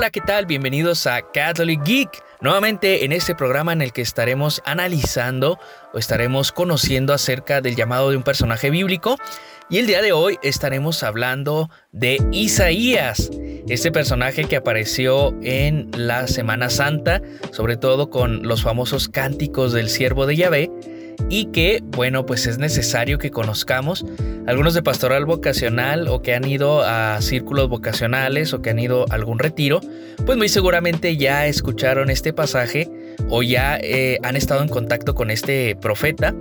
Hola, ¿qué tal? Bienvenidos a Catholic Geek. Nuevamente en este programa en el que estaremos analizando o estaremos conociendo acerca del llamado de un personaje bíblico. Y el día de hoy estaremos hablando de Isaías, este personaje que apareció en la Semana Santa, sobre todo con los famosos cánticos del siervo de Yahvé y que, bueno, pues es necesario que conozcamos. Algunos de pastoral vocacional o que han ido a círculos vocacionales o que han ido a algún retiro, pues muy seguramente ya escucharon este pasaje o ya eh, han estado en contacto con este profeta,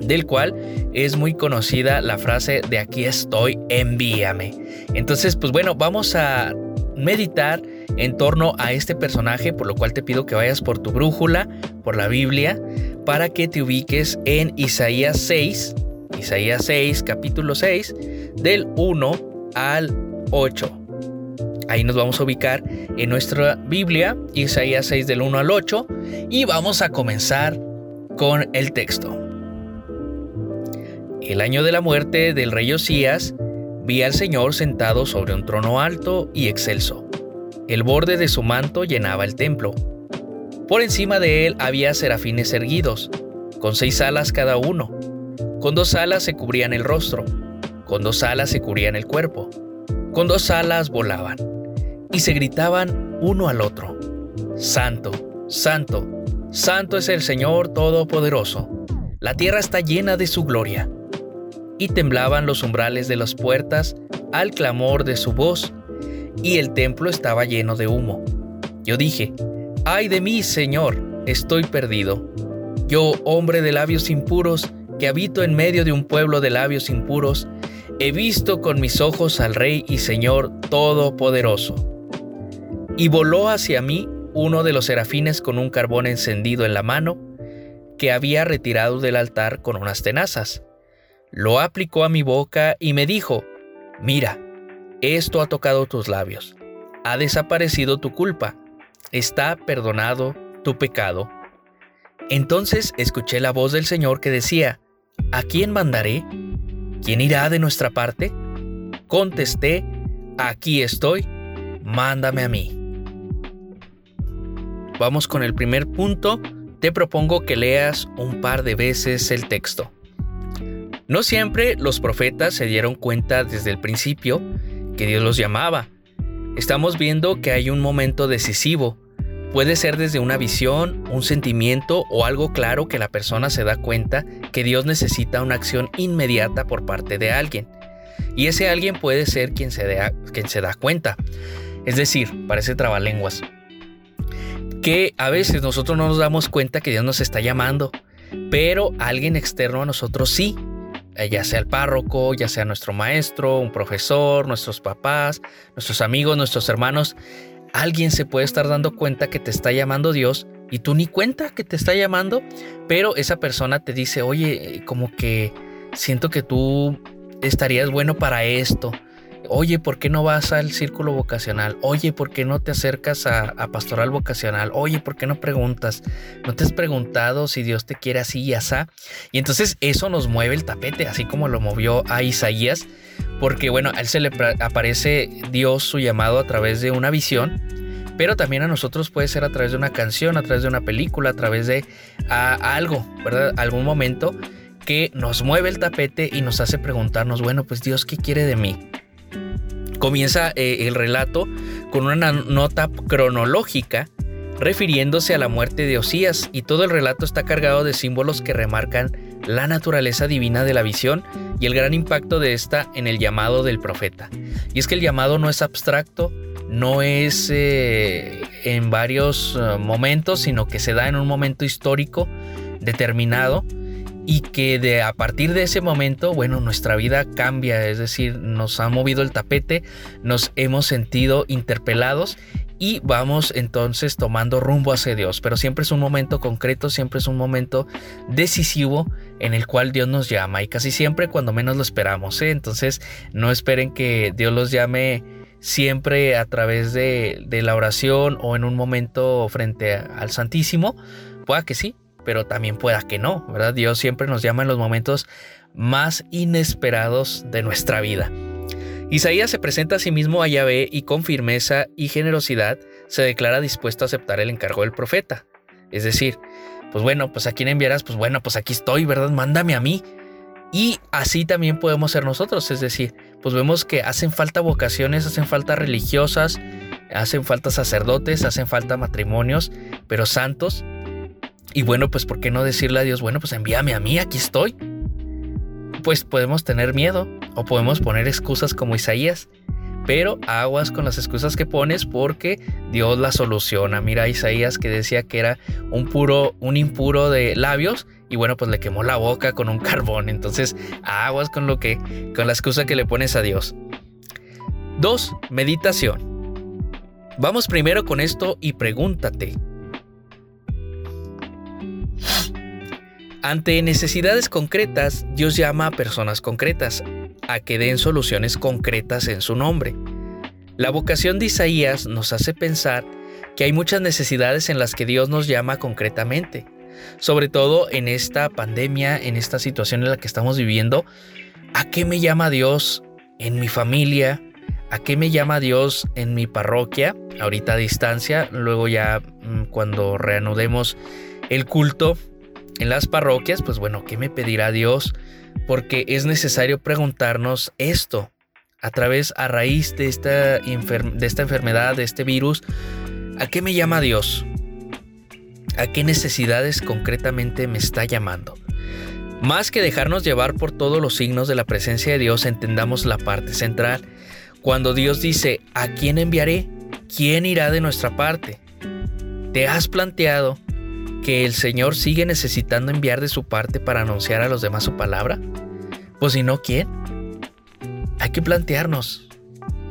del cual es muy conocida la frase de aquí estoy, envíame. Entonces, pues bueno, vamos a meditar en torno a este personaje, por lo cual te pido que vayas por tu brújula, por la Biblia, para que te ubiques en Isaías 6, Isaías 6, capítulo 6, del 1 al 8. Ahí nos vamos a ubicar en nuestra Biblia, Isaías 6 del 1 al 8, y vamos a comenzar con el texto. El año de la muerte del rey Osías, vi al Señor sentado sobre un trono alto y excelso el borde de su manto llenaba el templo. Por encima de él había serafines erguidos, con seis alas cada uno. Con dos alas se cubrían el rostro, con dos alas se cubrían el cuerpo, con dos alas volaban, y se gritaban uno al otro, Santo, Santo, Santo es el Señor Todopoderoso, la tierra está llena de su gloria. Y temblaban los umbrales de las puertas al clamor de su voz, y el templo estaba lleno de humo. Yo dije, ay de mí, Señor, estoy perdido. Yo, hombre de labios impuros, que habito en medio de un pueblo de labios impuros, he visto con mis ojos al Rey y Señor Todopoderoso. Y voló hacia mí uno de los serafines con un carbón encendido en la mano, que había retirado del altar con unas tenazas. Lo aplicó a mi boca y me dijo, Mira, esto ha tocado tus labios. Ha desaparecido tu culpa. Está perdonado tu pecado. Entonces escuché la voz del Señor que decía, ¿A quién mandaré? ¿Quién irá de nuestra parte? Contesté, aquí estoy, mándame a mí. Vamos con el primer punto. Te propongo que leas un par de veces el texto. No siempre los profetas se dieron cuenta desde el principio que Dios los llamaba. Estamos viendo que hay un momento decisivo. Puede ser desde una visión, un sentimiento o algo claro que la persona se da cuenta que Dios necesita una acción inmediata por parte de alguien. Y ese alguien puede ser quien se, da, quien se da cuenta. Es decir, parece trabalenguas. Que a veces nosotros no nos damos cuenta que Dios nos está llamando, pero alguien externo a nosotros sí. Eh, ya sea el párroco, ya sea nuestro maestro, un profesor, nuestros papás, nuestros amigos, nuestros hermanos, alguien se puede estar dando cuenta que te está llamando Dios y tú ni cuenta que te está llamando, pero esa persona te dice, oye, como que siento que tú estarías bueno para esto Oye, ¿por qué no vas al círculo vocacional? Oye, ¿por qué no te acercas a, pastoral vocacional? Oye, ¿por qué no preguntas? ¿No te has preguntado si Dios te quiere así y así? Y entonces eso nos mueve el tapete, así como lo movió a Isaías, porque bueno, a él se le aparece Dios su llamado a través de una visión, pero también a nosotros puede ser a través de una canción, a través de una película, a través de algo, ¿verdad? Algún momento que nos mueve el tapete y nos hace preguntarnos, bueno, pues Dios, ¿qué quiere de mí? Comienza eh, el relato con una nota cronológica refiriéndose a la muerte de Osías y todo el relato está cargado de símbolos que remarcan la naturaleza divina de la visión y el gran impacto de esta en el llamado del profeta. Y es que el llamado no es abstracto, no es eh, en varios eh, momentos, sino que se da en un momento histórico determinado y que de a partir de ese momento, bueno, nuestra vida cambia, es decir, nos ha movido el tapete, nos hemos sentido interpelados y vamos entonces tomando rumbo hacia Dios, pero siempre es un momento concreto, siempre es un momento decisivo en el cual Dios nos llama y casi siempre cuando menos lo esperamos, ¿eh? entonces no esperen que Dios los llame siempre a través de, la oración o en un momento frente al Santísimo, pueda que sí, pero también pueda que no, ¿verdad? Dios siempre nos llama en los momentos más inesperados de nuestra vida. Isaías se presenta a sí mismo a Yahvé y con firmeza y generosidad se declara dispuesto a aceptar el encargo del profeta. Es decir, pues bueno, pues a quién enviarás, pues bueno, pues aquí estoy, ¿verdad? Mándame a mí. Y así también podemos ser nosotros, es decir, pues vemos que hacen falta vocaciones, hacen falta religiosas, hacen falta sacerdotes, hacen falta matrimonios, pero santos. Y bueno, pues ¿por qué no decirle a Dios, bueno, pues envíame a mí, aquí estoy? Pues podemos tener miedo o podemos poner excusas como Isaías, pero aguas con las excusas que pones porque Dios las soluciona. Mira Isaías que decía que era un puro, un impuro de labios y bueno, pues le quemó la boca con un carbón. Entonces, aguas con lo que, con la excusa que le pones a Dios. 2. Meditación. Vamos primero con esto y pregúntate. Ante necesidades concretas, Dios llama a personas concretas, a que den soluciones concretas en su nombre. La vocación de Isaías nos hace pensar que hay muchas necesidades en las que Dios nos llama concretamente, sobre todo en esta pandemia, en esta situación en la que estamos viviendo. ¿A qué me llama Dios en mi familia? ¿A qué me llama Dios en mi parroquia? Ahorita a distancia, luego ya mm, cuando reanudemos el culto en las parroquias, pues bueno, ¿qué me pedirá Dios? porque es necesario preguntarnos esto a través, a raíz de esta, de esta enfermedad, de este virus, ¿a qué me llama Dios? ¿A qué necesidades concretamente me está llamando? Más que dejarnos llevar por todos los signos de la presencia de Dios, entendamos la parte central. Cuando Dios dice, ¿a quién enviaré? ¿Quién irá de nuestra parte? ¿Te has planteado que el Señor sigue necesitando enviar de su parte para anunciar a los demás su palabra? Pues si no, ¿quién? Hay que plantearnos.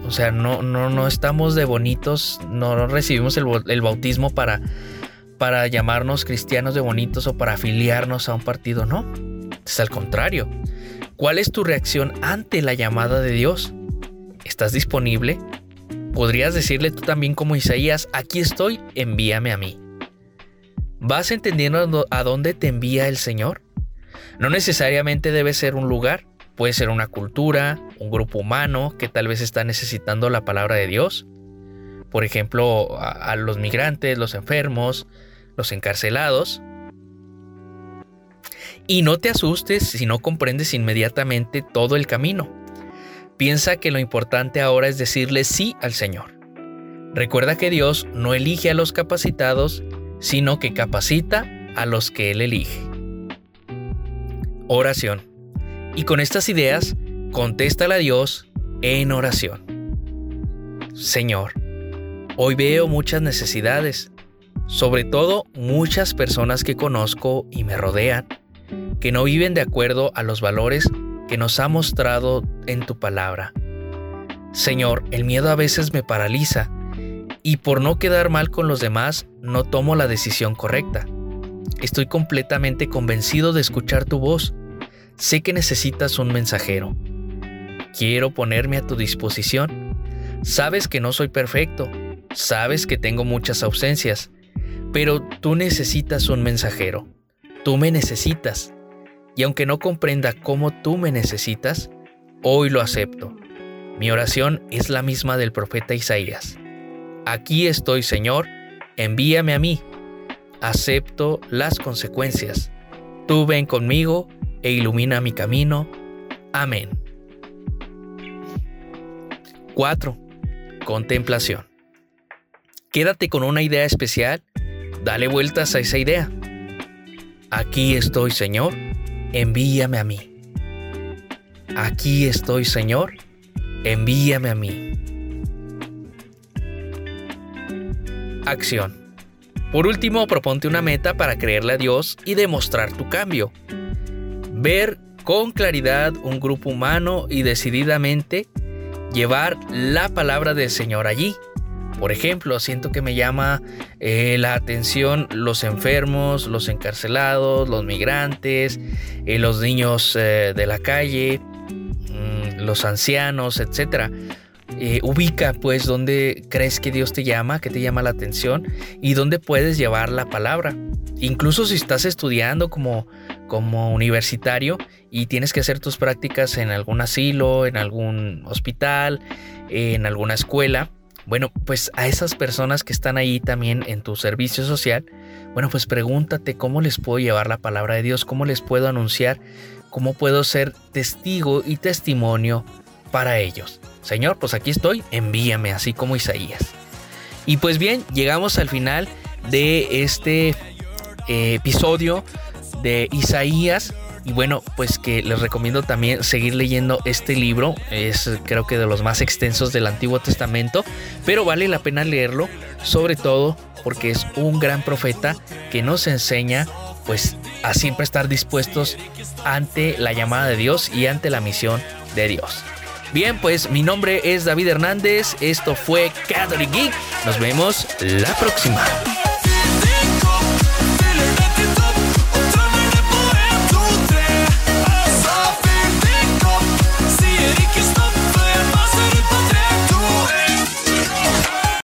O sea, no, no, no estamos de bonitos, no recibimos el, el bautismo para, para llamarnos cristianos de bonitos o para afiliarnos a un partido, no. Es al contrario. ¿Cuál es tu reacción ante la llamada de Dios? ¿Estás disponible? ¿Podrías decirle tú también como Isaías, aquí estoy, envíame a mí? ¿Vas entendiendo a dónde te envía el Señor? No necesariamente debe ser un lugar, puede ser una cultura, un grupo humano que tal vez está necesitando la palabra de Dios. Por ejemplo, a, los migrantes, los enfermos, los encarcelados. Y no te asustes si no comprendes inmediatamente todo el camino. Piensa que lo importante ahora es decirle sí al Señor. Recuerda que Dios no elige a los capacitados, sino que capacita a los que Él elige. Oración. Y con estas ideas, contéstale a Dios en oración. Señor, hoy veo muchas necesidades, sobre todo muchas personas que conozco y me rodean, que no viven de acuerdo a los valores que nos ha mostrado en tu palabra. Señor, el miedo a veces me paraliza y por no quedar mal con los demás no tomo la decisión correcta. Estoy completamente convencido de escuchar tu voz. Sé que necesitas un mensajero. Quiero ponerme a tu disposición. Sabes que no soy perfecto, sabes que tengo muchas ausencias, pero tú necesitas un mensajero. Tú me necesitas. Y aunque no comprenda cómo tú me necesitas, hoy lo acepto. Mi oración es la misma del profeta Isaías. Aquí estoy, Señor, envíame a mí. Acepto las consecuencias. Tú ven conmigo e ilumina mi camino. Amén. 4. Contemplación. Quédate con una idea especial. Dale vueltas a esa idea. Aquí estoy, Señor. Envíame a mí. Aquí estoy, Señor. Envíame a mí. Acción. Por último, proponte una meta para creerle a Dios y demostrar tu cambio. Ver con claridad un grupo humano y decididamente llevar la palabra del Señor allí. Por ejemplo, siento que me llama eh, la atención los enfermos, los encarcelados, los migrantes, eh, los niños eh, de la calle, mm, los ancianos, etc. eh, ubica pues dónde crees que Dios te llama, que te llama la atención y dónde puedes llevar la palabra. Incluso si estás estudiando como, como universitario y tienes que hacer tus prácticas en algún asilo, en algún hospital, en alguna escuela, bueno, pues a esas personas que están ahí también en tu servicio social, bueno, pues pregúntate cómo les puedo llevar la palabra de Dios, cómo les puedo anunciar, cómo puedo ser testigo y testimonio para ellos. Señor, pues aquí estoy, envíame, así como Isaías. Y pues bien, llegamos al final de este eh, episodio de Isaías. Y bueno, pues que les recomiendo también seguir leyendo este libro. Es creo que de los más extensos del Antiguo Testamento. Pero vale la pena leerlo, sobre todo porque es un gran profeta que nos enseña pues a siempre estar dispuestos ante la llamada de Dios y ante la misión de Dios. Bien, pues mi nombre es David Hernández, esto fue Catholic Geek, nos vemos la próxima.